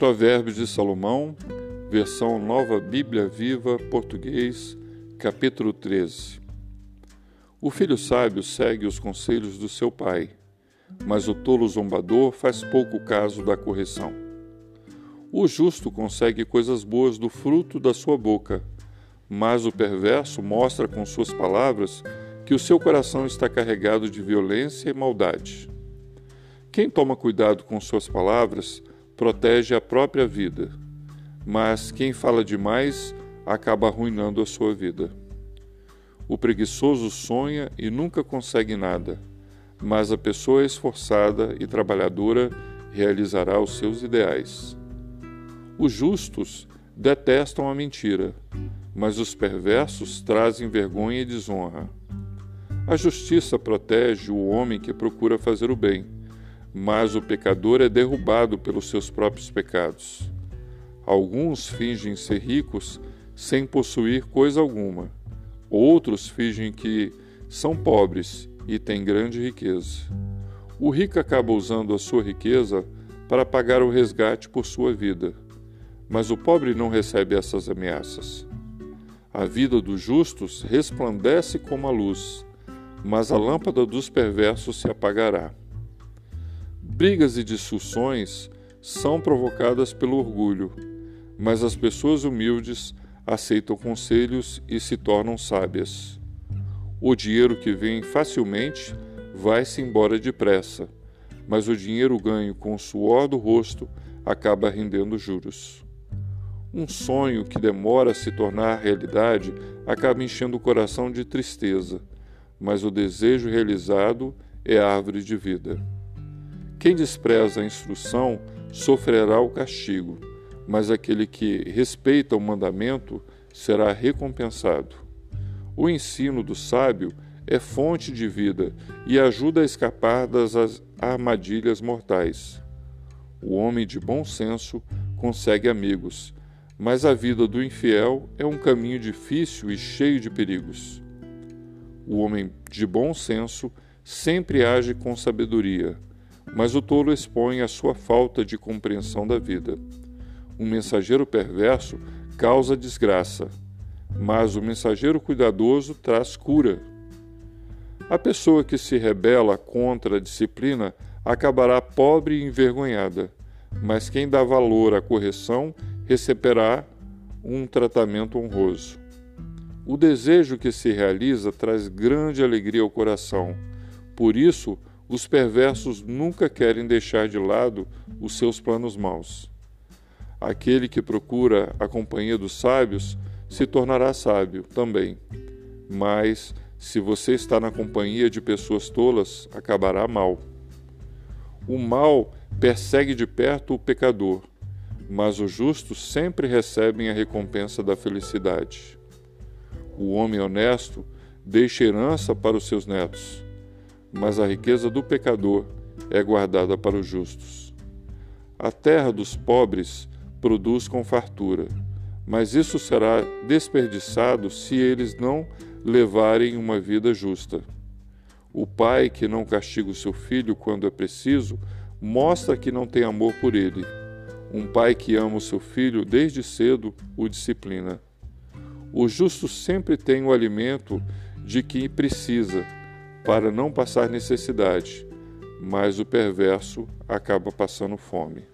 Provérbios de Salomão, versão Nova Bíblia Viva, português, capítulo 13. O filho sábio segue os conselhos do seu pai, mas o tolo zombador faz pouco caso da correção. O justo consegue coisas boas do fruto da sua boca, mas o perverso mostra com suas palavras que o seu coração está carregado de violência e maldade. Quem toma cuidado com suas palavras protege a própria vida, mas quem fala demais acaba arruinando a sua vida. O preguiçoso sonha e nunca consegue nada, mas a pessoa esforçada e trabalhadora realizará os seus ideais. Os justos detestam a mentira, mas os perversos trazem vergonha e desonra. A justiça protege o homem que procura fazer o bem mas o pecador é derrubado pelos seus próprios pecados. Alguns fingem ser ricos sem possuir coisa alguma. Outros fingem que são pobres e têm grande riqueza. O rico acaba usando a sua riqueza para pagar o resgate por sua vida, mas o pobre não recebe essas ameaças. A vida dos justos resplandece como a luz, mas a lâmpada dos perversos se apagará. Brigas e discussões são provocadas pelo orgulho, mas as pessoas humildes aceitam conselhos e se tornam sábias. O dinheiro que vem facilmente vai-se embora depressa, mas o dinheiro ganho com o suor do rosto acaba rendendo juros. Um sonho que demora a se tornar realidade acaba enchendo o coração de tristeza, mas o desejo realizado é árvore de vida. Quem despreza a instrução sofrerá o castigo, mas aquele que respeita o mandamento será recompensado. O ensino do sábio é fonte de vida e ajuda a escapar das armadilhas mortais. O homem de bom senso consegue amigos, mas a vida do infiel é um caminho difícil e cheio de perigos. O homem de bom senso sempre age com sabedoria mas o tolo expõe a sua falta de compreensão da vida. Um mensageiro perverso causa desgraça, mas o mensageiro cuidadoso traz cura. A pessoa que se rebela contra a disciplina acabará pobre e envergonhada, mas quem dá valor à correção receberá um tratamento honroso. O desejo que se realiza traz grande alegria ao coração. Por isso, os perversos nunca querem deixar de lado os seus planos maus. Aquele que procura a companhia dos sábios se tornará sábio também. Mas, se você está na companhia de pessoas tolas, acabará mal. O mal persegue de perto o pecador, mas os justos sempre recebem a recompensa da felicidade. O homem honesto deixa herança para os seus netos mas a riqueza do pecador é guardada para os justos. A terra dos pobres produz com fartura, mas isso será desperdiçado se eles não levarem uma vida justa. O pai que não castiga o seu filho quando é preciso mostra que não tem amor por ele. Um pai que ama o seu filho desde cedo o disciplina. O justo sempre tem o alimento de que precisa para não passar necessidade, mas o perverso acaba passando fome.